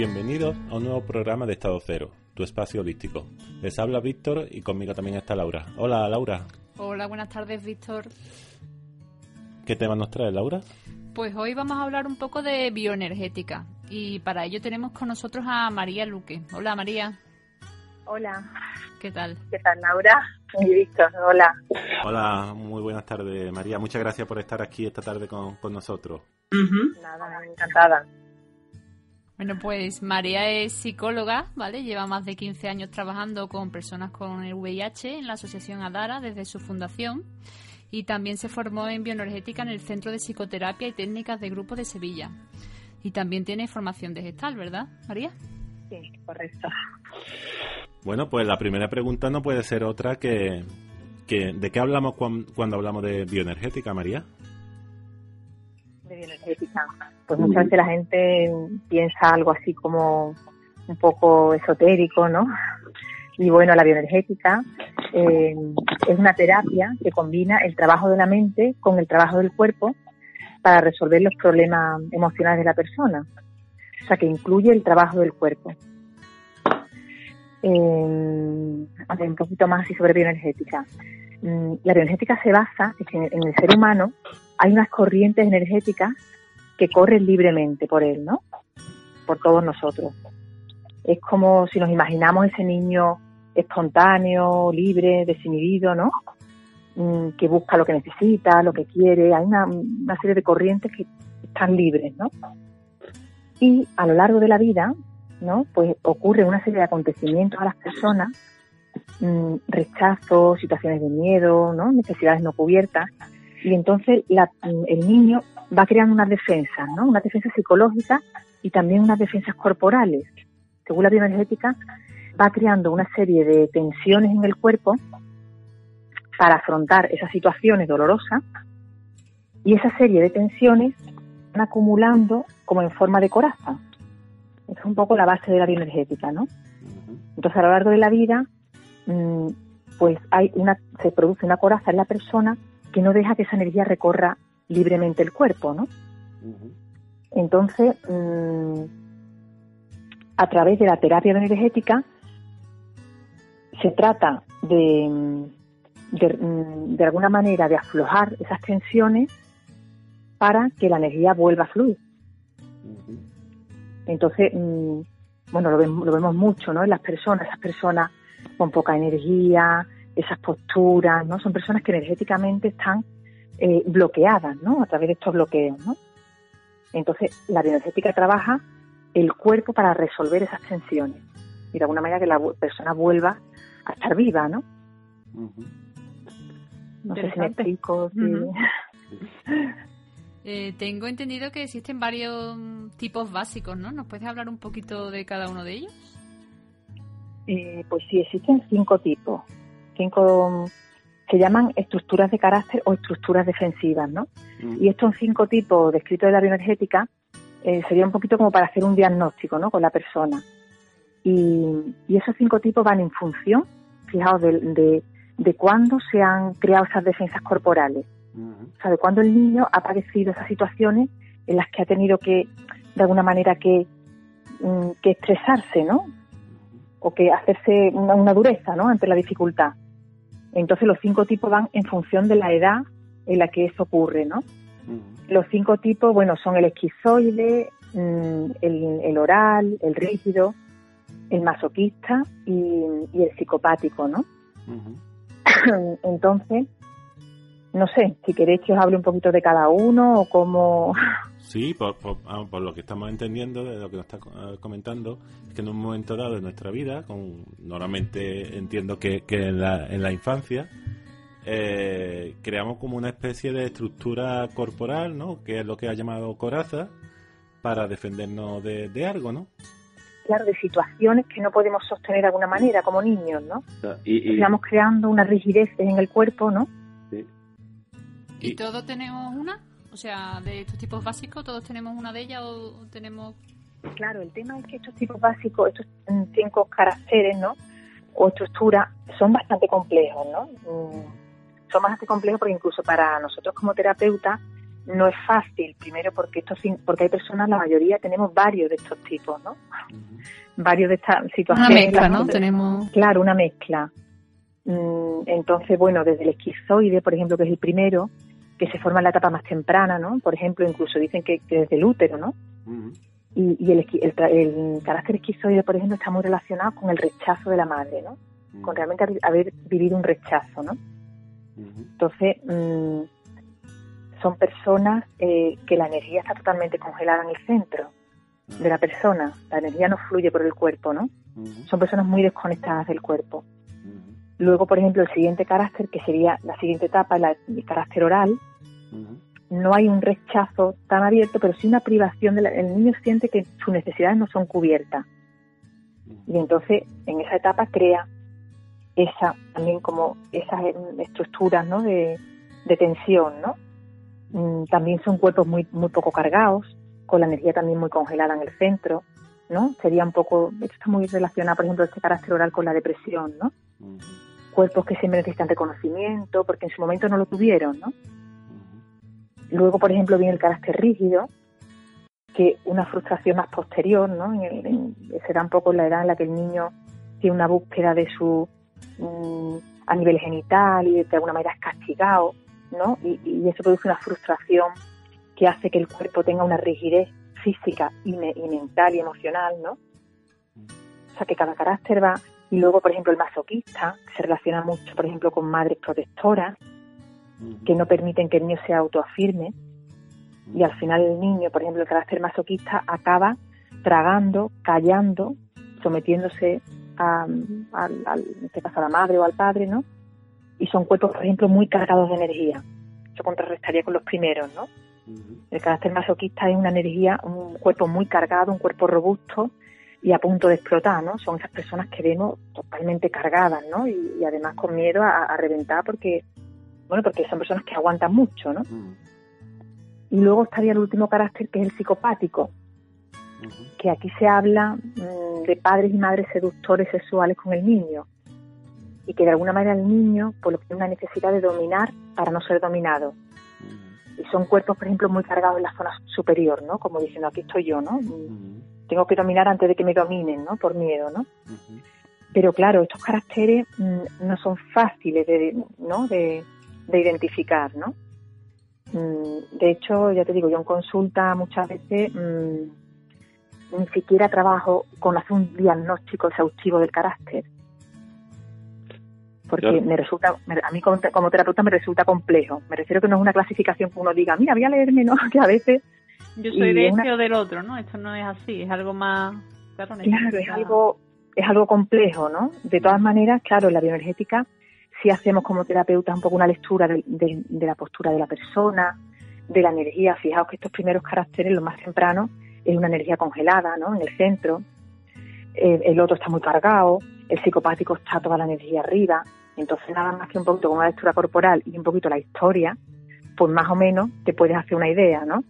bienvenidos a un nuevo programa de Estado Cero, tu espacio holístico. Les habla Víctor y conmigo también está Laura. Hola, Laura. Hola, buenas tardes, Víctor. ¿Qué tema nos trae, Laura? Pues hoy vamos a hablar un poco de bioenergética y para ello tenemos con nosotros a María Luque. Hola, María. Hola. ¿Qué tal? ¿Qué tal, Laura? Y Víctor, hola. Hola, muy buenas tardes, María. Muchas gracias por estar aquí esta tarde con, con nosotros. Nada, encantada. Bueno, pues María es psicóloga, ¿vale? Lleva más de 15 años trabajando con personas con el VIH en la asociación ADARA desde su fundación y también se formó en bioenergética en el Centro de Psicoterapia y Técnicas de Grupo de Sevilla. Y también tiene formación de gestal, ¿verdad, María? Sí, correcto. Bueno, pues la primera pregunta no puede ser otra que, que ¿de qué hablamos cuan- cuando hablamos de bioenergética, María? De bioenergética. Pues muchas veces la gente piensa algo así como un poco esotérico, ¿no? Y bueno, la bioenergética eh, es una terapia que combina el trabajo de la mente con el trabajo del cuerpo para resolver los problemas emocionales de la persona. O sea, que incluye el trabajo del cuerpo. Eh, a ver, un poquito más así sobre bioenergética. Mm, La bioenergética se basa en que en el ser humano hay unas corrientes energéticas que corren libremente por él, ¿no? Por todos nosotros. Es como si nos imaginamos ese niño espontáneo, libre, desinhibido, ¿no? Mm, Que busca lo que necesita, lo que quiere. Hay una, una serie de corrientes que están libres, ¿no? Y a lo largo de la vida, ¿no? Pues ocurre una serie de acontecimientos a las personas, mm, rechazo, situaciones de miedo, ¿no? Necesidades no cubiertas. Y entonces la- el niño va creando unas defensas, ¿no? Unas defensas psicológicas y también unas defensas corporales. Según la bioenergética, va creando una serie de tensiones en el cuerpo para afrontar esas situaciones dolorosas y esa serie de tensiones van acumulando como en forma de coraza. Esa es un poco la base de la bioenergética, ¿no? Entonces, a lo largo de la vida, mm, pues hay una, se produce una coraza en la persona que no deja que esa energía recorra libremente el cuerpo, ¿no? Entonces, mm, a través de la terapia bioenergética, se trata de, mm, de, mm, de alguna manera de aflojar esas tensiones para que la energía vuelva a fluir. Entonces, bueno, lo vemos, lo vemos mucho, ¿no? En las personas, esas personas con poca energía, esas posturas, ¿no? Son personas que energéticamente están eh, bloqueadas, ¿no? A través de estos bloqueos, ¿no? Entonces, la bioenergética trabaja el cuerpo para resolver esas tensiones y de alguna manera que la persona vuelva a estar viva, ¿no? No sé si me Interesante. explico. si-. Eh, tengo entendido que existen varios tipos básicos, ¿no? ¿Nos puedes hablar un poquito de cada uno de ellos? Eh, pues sí, existen cinco tipos. Cinco mm, se llaman estructuras de carácter o estructuras defensivas, ¿no? Y estos cinco tipos descritos de la bioenergética eh, sería un poquito como para hacer un diagnóstico, ¿no? Con la persona. Y, y esos cinco tipos van en función, fijaos, de, de, de cuándo se han creado esas defensas corporales. O sea, de cuándo el niño ha padecido esas situaciones en las que ha tenido que, de alguna manera, que, mm, que estresarse, ¿no? O que hacerse una, una dureza, ¿no? Ante la dificultad. Entonces los cinco tipos van en función de la edad en la que eso ocurre, ¿no? Los cinco tipos, bueno, son el esquizoide, mm, el, el oral, el rígido, el masoquista y, y el psicopático, ¿no? Entonces, no sé, si queréis que os hable un poquito de cada uno o cómo... Sí, por, por, lo que estamos entendiendo de lo que nos está eh, comentando, es que en un momento dado de nuestra vida, con, normalmente entiendo que, que en, la, en la infancia, eh, creamos como una especie de estructura corporal, ¿no? Que es lo que ha llamado coraza, para defendernos de, algo, ¿no? Claro, de situaciones que no podemos sostener de alguna manera como niños, ¿no? Y, Estamos creando una rigidez en el cuerpo, ¿no? Sí. ¿Y todos tenemos una? O sea, de estos tipos básicos, ¿todos tenemos una de ellas o tenemos...? Claro, el tema es que estos tipos básicos, estos cinco caracteres, ¿no? O estructuras, son bastante complejos, ¿no? Mm, son bastante complejos porque incluso para nosotros como terapeutas no es fácil, primero porque estos porque hay personas, la mayoría tenemos varios de estos tipos, ¿no? Varios de estas situaciones. Una mezcla, ¿no? Tenemos... Claro, una mezcla. Mm, entonces, bueno, desde el esquizoide, por ejemplo, que es el primero, que se forma en la etapa más temprana, ¿no? Por ejemplo, incluso dicen que, desde el útero, ¿no? Y, el, el, carácter esquizoide, por ejemplo, está muy relacionado con el rechazo de la madre, ¿no? Con realmente haber vivido un rechazo, ¿no? Entonces, mm, son personas eh, que la energía está totalmente congelada en el centro de la persona. La energía no fluye por el cuerpo, ¿no? Son personas muy desconectadas del cuerpo. Luego, por ejemplo, el siguiente carácter, que sería la siguiente etapa, el carácter oral, no hay un rechazo tan abierto, pero sí una privación. De el niño siente que sus necesidades no son cubiertas. Y entonces, en esa etapa crea esa también como esas estructuras ¿no? de, tensión, ¿no? Mm, también son cuerpos muy, muy poco cargados, con la energía también muy congelada en el centro, ¿no? Sería un poco, esto está muy relacionado, por ejemplo, este carácter oral con la depresión, ¿no? Cuerpos que siempre necesitan reconocimiento, porque en su momento no lo tuvieron, ¿no? Luego, por ejemplo, viene el carácter rígido, que una frustración más posterior, ¿no? En será un poco la edad en la que el niño tiene una búsqueda de su mm, a nivel genital y de alguna manera es castigado, ¿no? Y, eso produce una frustración que hace que el cuerpo tenga una rigidez física y, y mental y emocional, ¿no? O sea, que cada carácter va y luego, por ejemplo, el masoquista, que se relaciona mucho, por ejemplo, con madres protectoras, que no permiten que el niño se autoafirme. Y al final el niño, por ejemplo, el carácter masoquista acaba tragando, callando, sometiéndose a, en este caso a la madre o al padre, ¿no? Y son cuerpos, por ejemplo, muy cargados de energía. Eso contrarrestaría con los primeros, ¿no? El carácter masoquista es una energía, un cuerpo muy cargado, un cuerpo robusto y a punto de explotar, ¿no? Son esas personas que vemos totalmente cargadas, ¿no? Y, además con miedo a, reventar porque bueno, porque son personas que aguantan mucho, ¿no? Y luego estaría el último carácter que es el psicopático, que aquí se habla mm, de padres y madres seductores sexuales con el niño y que de alguna manera el niño por lo que tiene una necesidad de dominar para no ser dominado. Y son cuerpos, por ejemplo, muy cargados en la zona superior, ¿no? Como diciendo, aquí estoy yo, ¿no? Tengo que dominar antes de que me dominen, ¿no? Por miedo, ¿no? Pero claro, estos caracteres mm, no son fáciles de, ¿no? de, de identificar, ¿no? Mm, de hecho, ya te digo, yo en consulta muchas veces mm, ni siquiera trabajo con hacer un diagnóstico exhaustivo del carácter. Porque me resulta, a mí como, terapeuta me resulta complejo. Me refiero que no es una clasificación que uno diga, mira, voy a leerme, ¿no? Que a veces... Yo soy de este o del otro, ¿no? Esto no es así, es algo más... Claro, es algo, es algo complejo, ¿no? De todas maneras, claro, la bioenergética si hacemos como terapeutas un poco una lectura de, la postura de la persona, de la energía. Fijaos que estos primeros caracteres, lo más temprano, es una energía congelada, ¿no? En el centro. el otro está muy cargado, el psicopático está toda la energía arriba. Entonces, nada más que un poquito con una lectura corporal y un poquito la historia, pues más o menos te puedes hacer una idea, ¿no?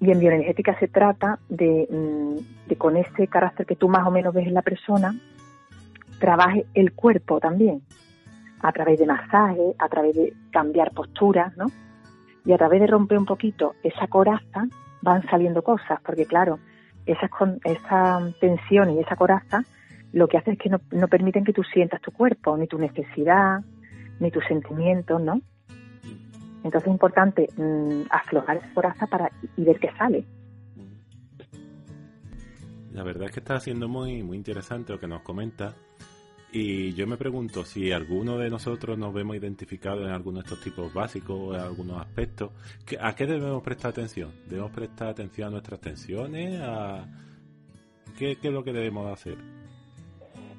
Y en bioenergética se trata de, mm, de, con ese carácter que tú más o menos ves en la persona, trabaje el cuerpo también a través de masaje, a través de cambiar posturas, ¿no? Y a través de romper un poquito esa coraza van saliendo cosas, porque claro, esas esa tensión y esa coraza lo que hace es que no, no permiten que tú sientas tu cuerpo, ni tu necesidad, ni tus sentimientos, ¿no? Entonces es importante mm, aflojar esa coraza para y ver qué sale. La verdad es que está siendo muy muy interesante lo que nos comenta Y yo me pregunto si alguno de nosotros nos vemos identificados en alguno de estos tipos básicos o en algunos aspectos, ¿a qué debemos prestar atención? ¿Debemos prestar atención a nuestras tensiones? A... ¿Qué, ¿Qué es lo que debemos hacer?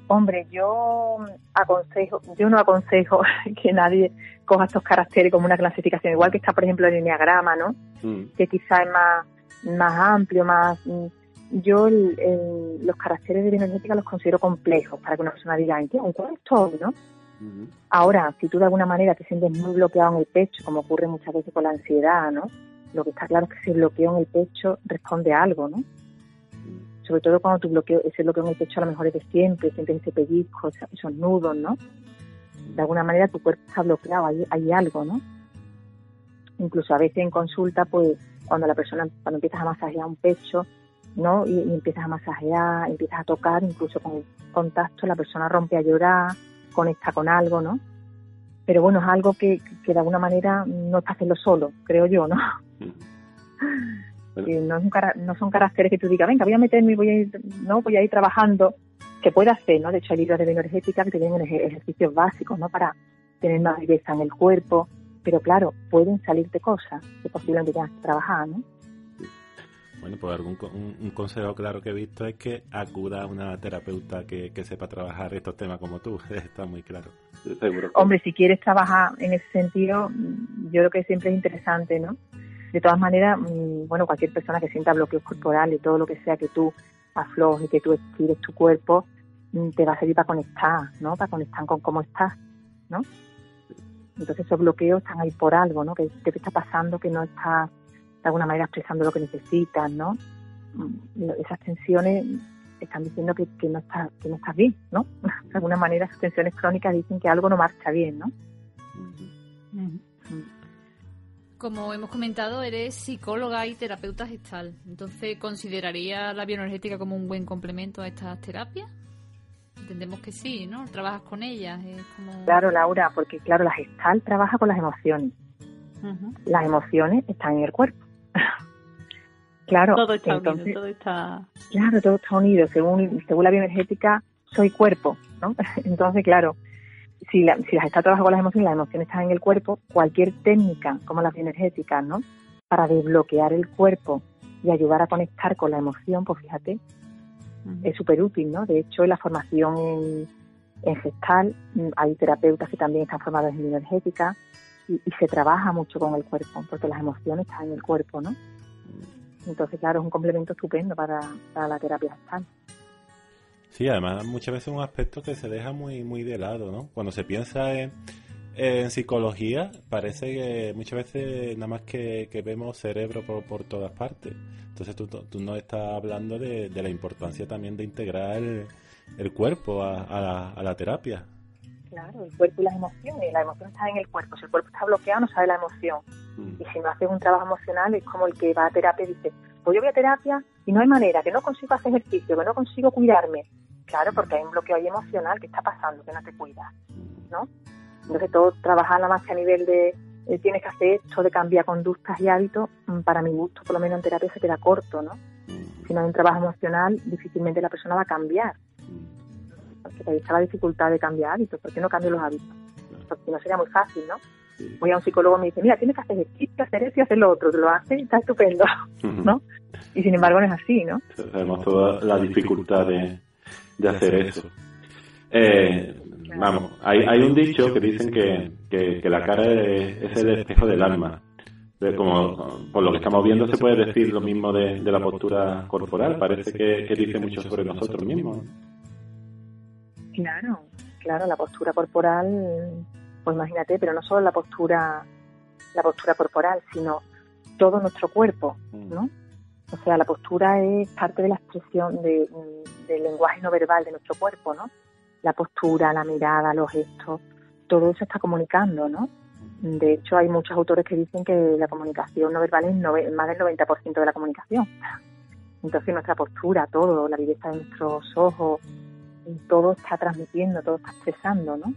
Hombre, yo aconsejo, yo no aconsejo que nadie coja estos caracteres como una clasificación, igual que está, por ejemplo, el enneagrama, ¿no? Mm. Que quizá es más, más amplio, más. Mm, yo los caracteres de bioenergética los considero complejos para que una persona diga, ¿en qué? ¿En cuál estoy, no? Ahora, si tú de alguna manera te sientes muy bloqueado en el pecho, como ocurre muchas veces con la ansiedad, ¿no? Lo que está claro es que ese bloqueo en el pecho responde a algo, ¿no? Sobre todo cuando tu bloqueo, ese bloqueo en el pecho a lo mejor es de siempre, sientes ese pellizco, esos nudos, ¿no? De alguna manera tu cuerpo está bloqueado, hay, hay algo, ¿no? Incluso a veces en consulta, pues cuando la persona, cuando empiezas a masajear un pecho, ¿no? Y, empiezas a masajear, empiezas a tocar, incluso con el contacto, la persona rompe a llorar, conecta con algo, ¿no? Pero bueno, es algo que, que de alguna manera no está haciendo solo, creo yo, ¿no? no, es un, no son caracteres que tú digas, venga, voy a meterme y voy a ir, no, voy a ir trabajando, que puede hacer, ¿no? De hecho, hay libros de bioenergética que tienen ejercicios básicos, ¿no? Para tener más belleza en el cuerpo, pero claro, pueden salirte cosas que posiblemente tengas que trabajar, ¿no? Bueno, pues algún un, consejo claro que he visto es que acuda a una terapeuta que, que sepa trabajar estos temas como tú, está muy claro. Hombre, si quieres trabajar en ese sentido, yo creo que siempre es interesante, ¿no? De todas maneras, mm, bueno, cualquier persona que sienta bloqueos corporales, todo lo que sea que tú aflojes, que tú estires tu cuerpo, mm, te va a servir para conectar, ¿no? Para conectar con cómo estás, ¿no? Entonces esos bloqueos están ahí por algo, ¿no? Que, te está pasando que no estás de alguna manera expresando lo que necesitas, ¿no? Mm, esas tensiones están diciendo que, no estás que no estás bien, ¿no? De alguna manera esas tensiones crónicas dicen que algo no marcha bien, ¿no? Como hemos comentado, eres psicóloga y terapeuta gestal. Entonces, ¿consideraría la bioenergética como un buen complemento a estas terapias? Entendemos que sí, ¿no? Trabajas con ellas. Es como... Claro, Laura, porque claro, la gestal trabaja con las emociones. Las emociones están en el cuerpo. claro, todo está unido, todo está... Claro, todo está unido. Según, según la bioenergética, soy cuerpo, ¿no? Entonces, claro, si, las está trabajando con las emociones, las emociones están en el cuerpo, cualquier técnica como las energéticas, ¿no? Para desbloquear el cuerpo y ayudar a conectar con la emoción, pues fíjate, es súper útil, ¿no? De hecho, en la formación en, en gestal mm, hay terapeutas que también están formados en energética y, se trabaja mucho con el cuerpo, porque las emociones están en el cuerpo, ¿no? Entonces, claro, es un complemento estupendo para, para la terapia gestal. Sí, además muchas veces es un aspecto que se deja muy, muy de lado, ¿no? Cuando se piensa en, en psicología, parece que muchas veces nada más que, vemos cerebro por, por, todas partes. Entonces tú, tú no estás hablando de, la importancia también de integrar el, cuerpo a, la, terapia. Claro, el cuerpo y las emociones. La emoción está en el cuerpo. Si el cuerpo está bloqueado, no sabe la emoción. Mm. Y si no haces un trabajo emocional, es como el que va a terapia y dice, pues yo voy a terapia y no hay manera, que no consigo hacer ejercicio, que no consigo cuidarme. Claro, porque hay un bloqueo ahí emocional que está pasando, que no te cuidas, ¿no? Entonces todo trabajar nada más que a nivel de eh, tienes que hacer esto, de cambiar conductas y hábitos, mm, para mi gusto, por lo menos en terapia se queda corto, ¿no? Si no hay un trabajo emocional, difícilmente la persona va a cambiar. Porque ahí está la dificultad de cambiar hábitos. ¿Por qué no cambio los hábitos? Porque no sería muy fácil, ¿no? Voy a un psicólogo y me dice, mira, tienes que hacer esto, hacer esto y hacer lo otro. Te lo hace y está estupendo, ¿no? Y sin embargo no es así, ¿no? Sabemos toda la dificultad de de hacer eso. Eh, vamos, hay, hay un dicho que dicen que, que, la cara es, el espejo del alma. Como por lo que estamos viendo se puede decir lo mismo de, la postura corporal. Parece que, que, dice mucho sobre nosotros mismos. Claro, claro, la postura corporal, pues imagínate, pero no solo la postura, la postura corporal, sino todo nuestro cuerpo, ¿no? O sea, la postura es parte de la expresión de, del lenguaje no verbal de nuestro cuerpo, ¿no? La postura, la mirada, los gestos, todo eso está comunicando, ¿no? De hecho, hay muchos autores que dicen que la comunicación no verbal es más del 90% de la comunicación. Entonces, nuestra postura, todo, la viveza de nuestros ojos, todo está transmitiendo, todo está expresando, ¿no?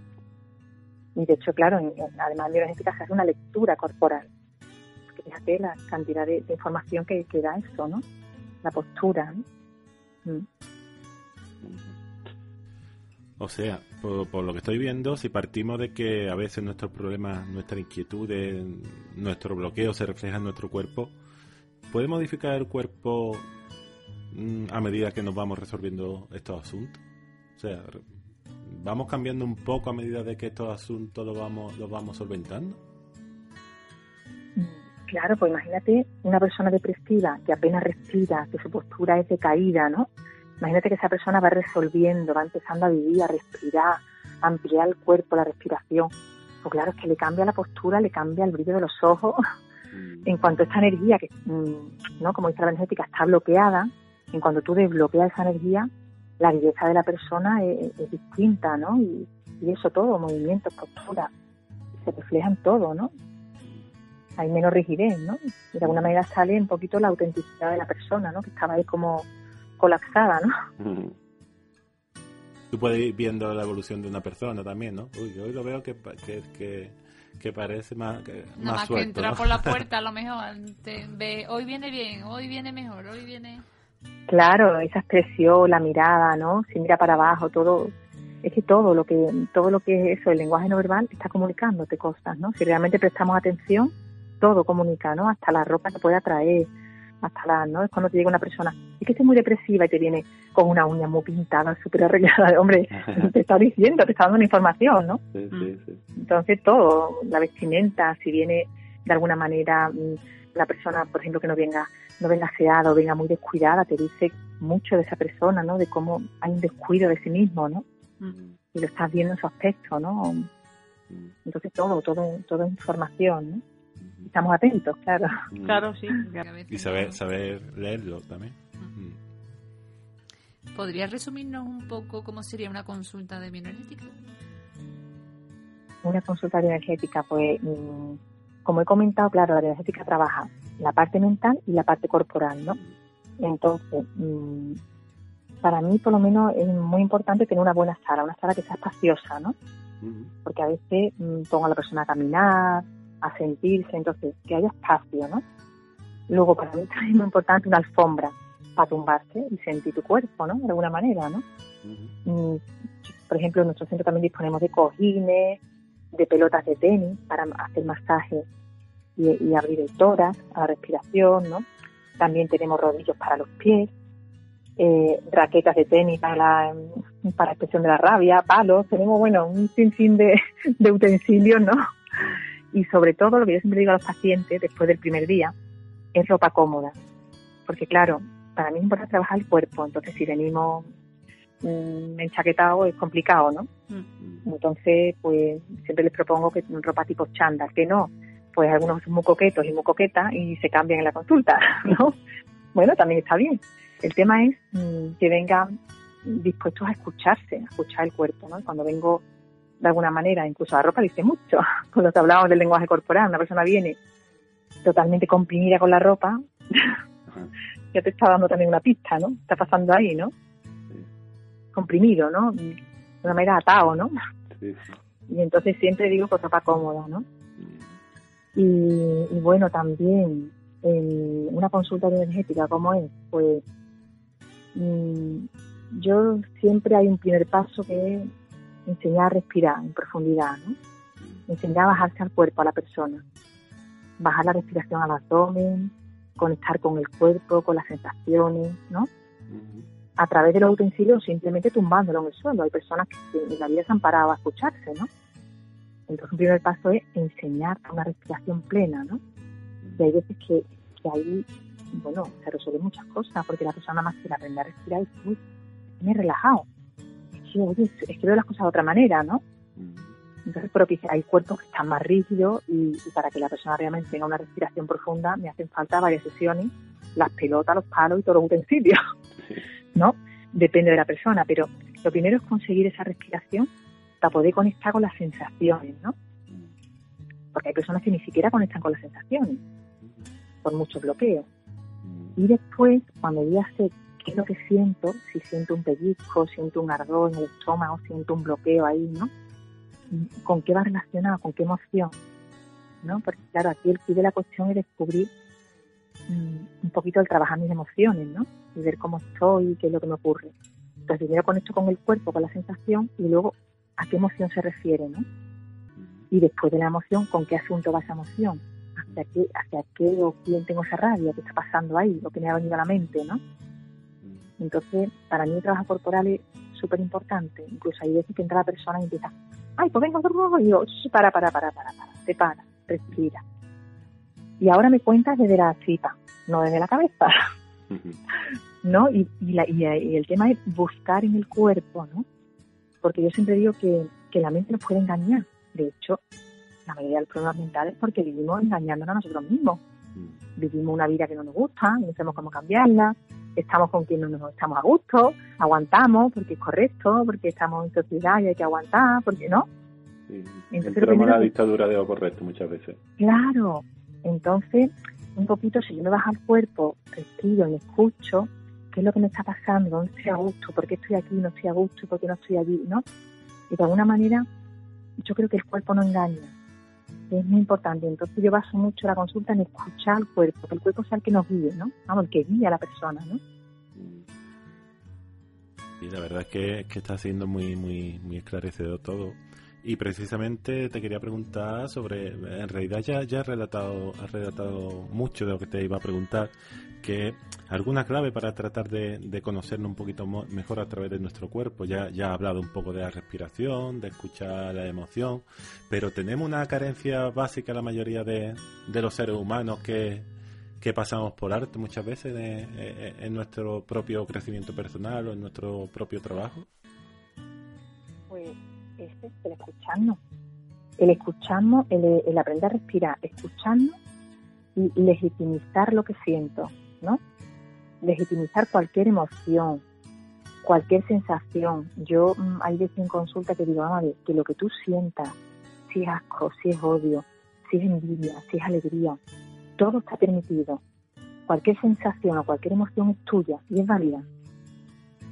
Y de hecho, claro, además de energética se hace una lectura corporal fíjate la cantidad de, información que, da eso, ¿no? La postura. ¿no? Mm. O sea, por, lo que estoy viendo, si partimos de que a veces nuestros problemas, nuestras inquietudes, nuestro bloqueo se refleja en nuestro cuerpo, ¿puede modificar el cuerpo mm, a medida que nos vamos resolviendo estos asuntos? O sea, ¿vamos cambiando un poco a medida de que estos asuntos los vamos, los vamos solventando? Claro, pues imagínate una persona depresiva que apenas respira, que su postura es decaída, ¿no? Imagínate que esa persona va resolviendo, va empezando a vivir, a respirar, a ampliar el cuerpo, la respiración. Pues claro, es que le cambia la postura, le cambia el brillo de los ojos. Mm. En cuanto a esta energía, que, mm, ¿no? como dice la energética, está bloqueada, en cuanto tú desbloqueas esa energía, la belleza de la persona es, distinta, ¿no? Y, y, eso todo, movimientos, postura, se refleja en todo, ¿no? Hay menos rigidez, ¿no? Y de alguna manera sale un poquito la autenticidad de la persona, ¿no? Que estaba ahí como colapsada, ¿no? Tú puedes ir viendo la evolución de una persona también, ¿no? Uy, hoy lo veo que, que, que, parece más, que, Nada más, que entrar por la puerta a lo mejor, te ve, hoy viene bien, hoy viene mejor, hoy viene... Claro, esa expresión, la mirada, ¿no? Si mira para abajo, todo, es que todo lo que, todo lo que es eso, el lenguaje no verbal, está comunicándote cosas, ¿no? Si realmente prestamos atención, todo comunica, ¿no? Hasta la ropa que puede atraer, hasta la, ¿no? Es cuando te llega una persona, es que estoy muy depresiva y te viene con una uña muy pintada, súper arreglada, hombre, te está diciendo, te está dando una información, ¿no? Sí, sí, sí. Entonces todo, la vestimenta, si viene de alguna manera mm, la persona, por ejemplo, que no venga, no venga aseada o venga muy descuidada, te dice mucho de esa persona, ¿no? De cómo hay un descuido de sí mismo, ¿no? Y lo estás viendo en su aspecto, ¿no? Entonces todo, todo, toda información, ¿no? Estamos atentos, claro. Mm. Claro, sí. Y saber, saber leerlo también. Mm. ¿Podrías resumirnos un poco cómo sería una consulta de bioenergética? Una consulta de bioenergética, pues, mm, como he comentado, claro, la bioenergética trabaja la parte mental y la parte corporal, ¿no? Entonces, para mí, por lo menos, es muy importante tener una buena sala, una sala que sea espaciosa, ¿no? Porque a veces pongo a la persona a caminar, a sentirse, entonces que haya espacio, ¿no? Luego para mí también es muy importante una alfombra para tumbarse y sentir tu cuerpo, ¿no? De alguna manera, ¿no? Mm, por ejemplo, en nuestro centro también disponemos de cojines, de pelotas de tenis para hacer masaje y, abrir el tórax a la respiración, ¿no? También tenemos rodillos para los pies, eh, raquetas de tenis para la, para expresión de la rabia, palos, tenemos, bueno, un sinfín de, de utensilios, ¿no? Y sobre todo lo que yo siempre digo a los pacientes después del primer día es ropa cómoda. Porque claro, para mí es importante trabajar el cuerpo, entonces si venimos mmm, enchaquetados es complicado, ¿no? Mm. Entonces, pues siempre les propongo que ropa tipo chándal, que no, pues algunos son muy coquetos y muy coquetas y se cambian en la consulta, ¿no? bueno, también está bien. El tema es mm, que vengan dispuestos a escucharse, a escuchar el cuerpo, ¿no? Cuando vengo de alguna manera, incluso la ropa dice mucho, cuando te hablábamos del lenguaje corporal, una persona viene totalmente comprimida con la ropa, ya te está dando también una pista, ¿no? Está pasando ahí, ¿no? Comprimido, ¿no? De una manera atado, ¿no? Y entonces siempre digo con ropa cómoda, ¿no? Y, bueno, también en una consulta energética, ¿cómo es? Pues mm, yo siempre hay un primer paso que es enseñar a respirar en profundidad, ¿no? enseñar a bajarse al cuerpo, a la persona, bajar la respiración al abdomen, conectar con el cuerpo, con las sensaciones, ¿no? A través de los utensilios simplemente tumbándolo en el suelo. Hay personas que en la vida se han parado a escucharse, ¿no? Entonces, un primer paso es enseñar una respiración plena, ¿no? Y hay veces que, que ahí, bueno, se resuelven muchas cosas, porque la persona más que aprender a respirar y me he relajado es que veo las cosas de otra manera, ¿no? Mm. Entonces, pero que hay cuerpos que están más rígidos y, para que la persona realmente tenga una respiración profunda me hacen falta varias sesiones, las pelotas, los palos y todos los utensilios, ¿no? Depende de la persona, pero lo primero es conseguir esa respiración para poder conectar con las sensaciones, ¿no? Mm. Porque hay personas que ni siquiera conectan con las sensaciones, por mucho bloqueo. Mm. Y después, cuando ya qué es lo que siento, si siento un pellizco, siento un ardor en el estómago, siento un bloqueo ahí, ¿no? ¿Con qué va relacionado? ¿Con qué emoción? ¿No? Porque claro, aquí el pide la cuestión es descubrir mm, un poquito el trabajar mis emociones, ¿no? Y ver cómo estoy qué es lo que me ocurre. Entonces primero conecto con el cuerpo, con la sensación y luego a qué emoción se refiere, ¿no? Y después de la emoción, ¿con qué asunto va esa emoción? ¿Hacia qué, hacia qué o quién tengo esa rabia? ¿Qué está pasando ahí? Lo que me ha venido a la mente, ¿no? Entonces, para mí el trabajo corporal es súper importante. Incluso hay veces que entra la persona y empieza, ay, pues venga, y yo, para, para, para, para, para, te para, respira. Y ahora me cuentas desde la tripa, no desde la cabeza. ¿No? Y, y, el tema es buscar en el cuerpo, ¿no? Porque yo siempre digo que, que la mente nos puede engañar. De hecho, la mayoría de los problemas mentales es porque vivimos engañándonos a nosotros mismos. Mm. Vivimos una vida que no nos gusta, no sabemos cómo cambiarla, estamos con quien no nos estamos a gusto, aguantamos porque es correcto, porque estamos en sociedad y hay que aguantar, porque no. Sí, Entonces, la dictadura de lo correcto muchas veces. Claro, entonces un poquito si yo me bajo al cuerpo, respiro y escucho qué es lo que me está pasando, dónde estoy a gusto, por qué estoy aquí, no estoy a gusto por qué no estoy allí, ¿no? Y de alguna manera yo creo que el cuerpo no engaña, es muy importante. Entonces yo baso mucho la consulta en escuchar al cuerpo, que el cuerpo sea el que nos guíe, ¿no? Vamos, el que guía a la persona, ¿no? Y la verdad es que, que está siendo muy, muy, muy esclarecedor todo. Y precisamente te quería preguntar sobre, en realidad ya, ya has relatado, has relatado mucho de lo que te iba a preguntar, que alguna clave para tratar de, conocernos un poquito mejor a través de nuestro cuerpo. Ya, ya ha hablado un poco de la respiración, de escuchar la emoción, pero tenemos una carencia básica la mayoría de, los seres humanos que, que pasamos por arte muchas veces en nuestro propio crecimiento personal o en nuestro propio trabajo. Es el escucharnos. El escucharnos, el, el aprender a respirar, escucharnos y legitimizar lo que siento ¿no? Legitimizar cualquier emoción, cualquier sensación. Yo mm, hay veces en consulta que digo, a ver, que lo que tú sientas, si es asco, si es odio, si es envidia, si es alegría, todo está permitido. Cualquier sensación o cualquier emoción es tuya y es válida.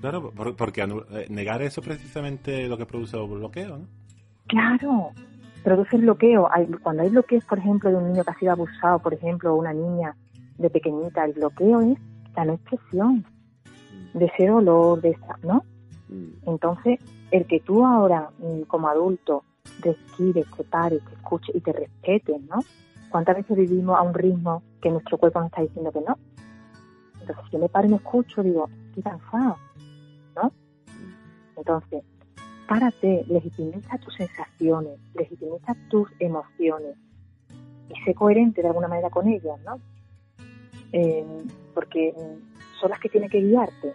Claro, porque eh, negar eso es precisamente lo que produce el bloqueo, ¿no? Claro, produce el bloqueo. Cuando hay bloqueos, por ejemplo, de un niño que ha sido abusado, por ejemplo, o una niña de pequeñita. El bloqueo es la no expresión de ese dolor, de esa, ¿no? Mm. Entonces, el que tú ahora, mm, como adulto, respires, te pares, te escuches y te respetes, ¿no? ¿Cuántas veces vivimos a un ritmo que nuestro cuerpo nos está diciendo que no? Entonces, si yo me paro y me escucho, digo, estoy cansado, ¿no? Entonces, párate, legitimiza tus sensaciones, legitimiza tus emociones y sé coherente de alguna manera con ellas, ¿no? eh, porque son las que tienen que guiarte.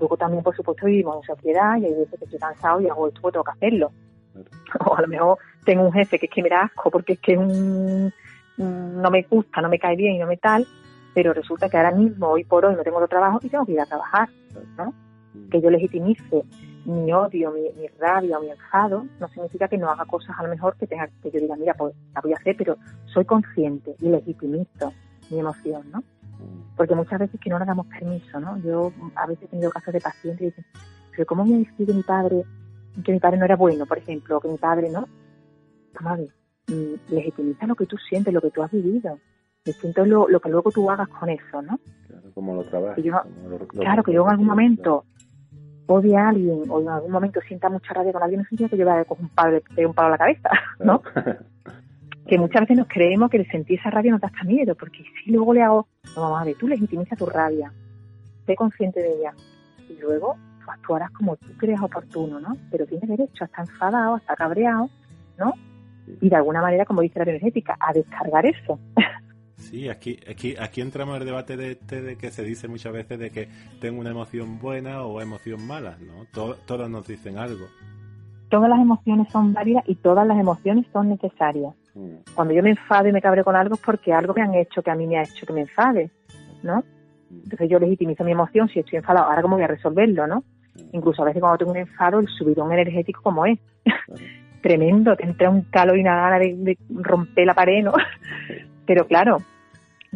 Luego también, por supuesto, vivimos en sociedad y hay veces que estoy cansado y hago esto porque tengo que hacerlo. O a lo mejor tengo un jefe que es que me da asco porque es que un, no me gusta, no me cae bien y no me tal, pero resulta que ahora mismo, hoy por hoy, no tengo otro trabajo y tengo que ir a trabajar, ¿no? Mm. Que yo legitimice mi odio, mi, mi, rabia o mi enfado, no significa que no haga cosas a lo mejor que tenga que yo diga, mira, pues la voy a hacer, pero soy consciente y legitimizo mi emoción, ¿no? porque muchas veces que no le damos permiso, ¿no? Yo a veces he tenido casos de pacientes y dicen, pero ¿cómo me decide mi padre que mi padre no era bueno, por ejemplo, o que mi padre, ¿no? Vamos a ver, mm, legitimiza lo que tú sientes, lo que tú has vivido. Distinto lo, lo que luego tú hagas con eso, ¿no? Claro, como lo trabajas. claro, que yo en algún momento odie a alguien o en algún momento sienta mucha rabia con alguien, no significa que yo vaya a un palo, un palo a la cabeza, ¿no? que muchas veces nos creemos que el sentir esa rabia nos da hasta miedo, porque si luego le hago, no, ver, tú legitimiza tu rabia, sé consciente de ella, y luego tú actuarás como tú creas oportuno, ¿no? Pero tienes derecho a estar enfadado, a estar cabreado, ¿no? Y de alguna manera, como dice la bioenergética, a descargar eso. Sí, aquí, aquí, aquí entramos en el debate de este de que se dice muchas veces de que tengo una emoción buena o emoción mala, ¿no? todas nos dicen algo. Todas las emociones son válidas y todas las emociones son necesarias. Cuando yo me enfado y me cabreo con algo es porque algo me han hecho que a mí me ha hecho que me enfade, ¿no? Entonces yo legitimizo mi emoción si estoy enfadado, ahora cómo voy a resolverlo, ¿no? Incluso a veces cuando tengo un enfado, el subidón energético como es. Tremendo, te entra un calor y una gana de, romper la pared, ¿no? Pero claro,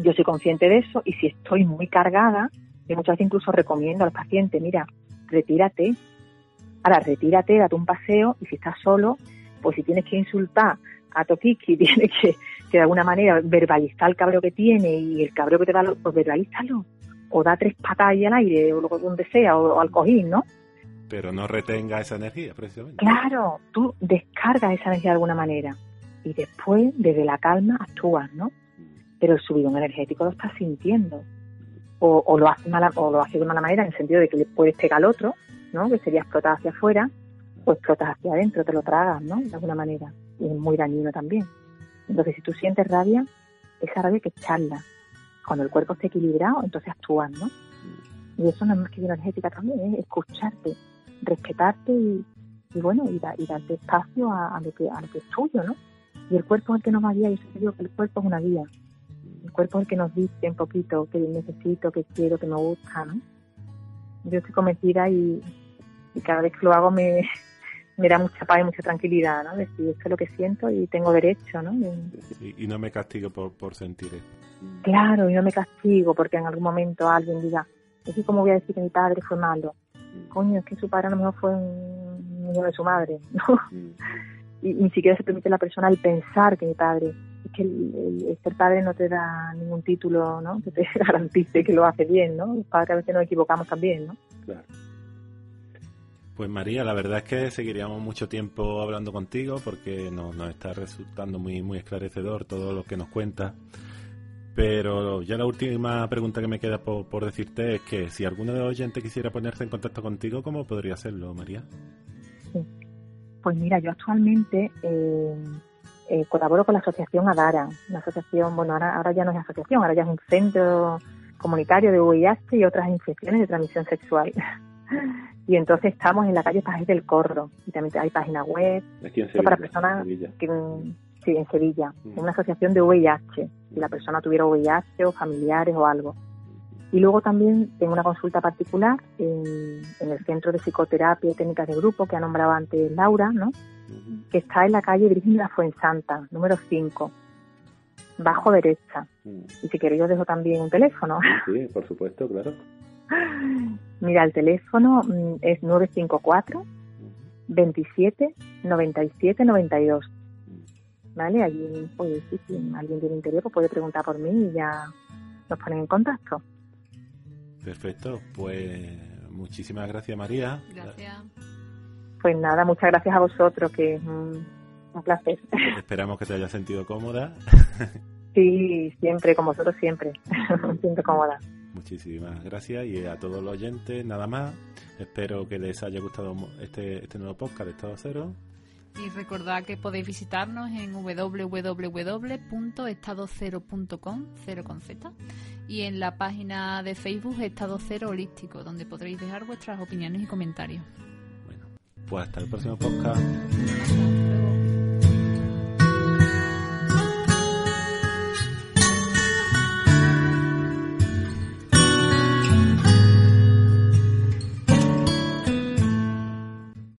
yo soy consciente de eso y si estoy muy cargada, yo muchas veces incluso recomiendo a los pacientes, mira, retírate. Ahora, retírate, date un paseo y si estás solo, pues si tienes que insultar a Tokiki tiene que, de alguna manera verbalizar el cabreo que tiene y el cabreo que te da, pues verbalízalo. O da tres patas ahí al aire, o donde sea, o, al cojín, ¿no? Pero no retenga esa energía, precisamente. Claro, tú descargas esa energía de alguna manera y después, desde la calma, actúas, ¿no? Pero el subidón energético lo estás sintiendo. O, lo haces mala, o lo haces de mala manera en el sentido de que le puedes pegar al otro, ¿no? Que sería explotar hacia afuera, o explotas hacia adentro, te lo tragas, ¿no? De alguna manera. Y es muy dañino también. Entonces, si tú sientes rabia, esa rabia que echarla. Cuando el cuerpo esté equilibrado, entonces actúas, ¿no? Y eso no es más que energética también, es escucharte, respetarte y, y bueno, y, da, y darte espacio a, lo que, a lo que es tuyo, ¿no? Y el cuerpo es el que nos va a guiar, yo siempre digo que el cuerpo es una guía. El cuerpo es el que nos dice un poquito qué necesito, qué quiero, qué me gusta, ¿no? Yo estoy convencida y, y cada vez que lo hago me, me da mucha paz y mucha tranquilidad, ¿no? Decir, esto es lo que siento y tengo derecho, ¿no? Y, y no me castigo por, por sentir esto. Claro, y no me castigo porque en algún momento alguien diga, es que cómo voy a decir que mi padre fue malo. Coño, es que su padre a lo mejor fue un niño de su madre, ¿no? Y ni siquiera se permite a la persona el pensar que mi padre, que el, el- ser padre no te da ningún título, ¿no? Que te garantice que lo hace bien, ¿no? Los padres a veces nos equivocamos también, ¿no? Claro. Pues María, la verdad es que seguiríamos mucho tiempo hablando contigo porque nos, nos está resultando muy, muy esclarecedor todo lo que nos cuentas. Pero ya la última pregunta que me queda por, por decirte es que si alguno de los oyentes quisiera ponerse en contacto contigo, ¿cómo podría hacerlo, María? Pues mira, yo actualmente eh, eh, colaboro con la asociación Adara, una asociación, bueno, ahora, ahora ya no es asociación, ahora ya es un centro comunitario de VIH y otras infecciones de transmisión sexual. y entonces estamos en la calle Pajes del Corro y también hay página web Aquí en Esto para personas que, sí, en Sevilla, Mm. una asociación de VIH, si la persona tuviera VIH o familiares o algo. Y luego también tengo una consulta particular en, en el Centro de Psicoterapia y Técnicas de Grupo que ha nombrado antes Laura, ¿no? Que está en la calle Virgen de la Fuensanta, número 5, bajo derecha. Y si queréis os dejo también un teléfono. Sí, por supuesto, claro. Mira, el teléfono mm, es 954 27 97 92. ¿Vale? Allí, pues, si alguien tiene interés, pues puede preguntar por mí y ya nos ponen en contacto. Perfecto, pues muchísimas gracias María. Gracias. Pues nada, muchas gracias a vosotros, que es un, un placer. Esperamos que te hayas sentido cómoda. Sí, siempre, con vosotros siempre. Me siento cómoda. Muchísimas gracias y a todos los oyentes, nada más. Espero que les haya gustado este, este nuevo podcast de Estado Cero. Y recordad que podéis visitarnos en www.estadocero.com, cero con Z, y en la página de Facebook Estado Cero Holístico, donde podréis dejar vuestras opiniones y comentarios. Pues hasta el próximo podcast.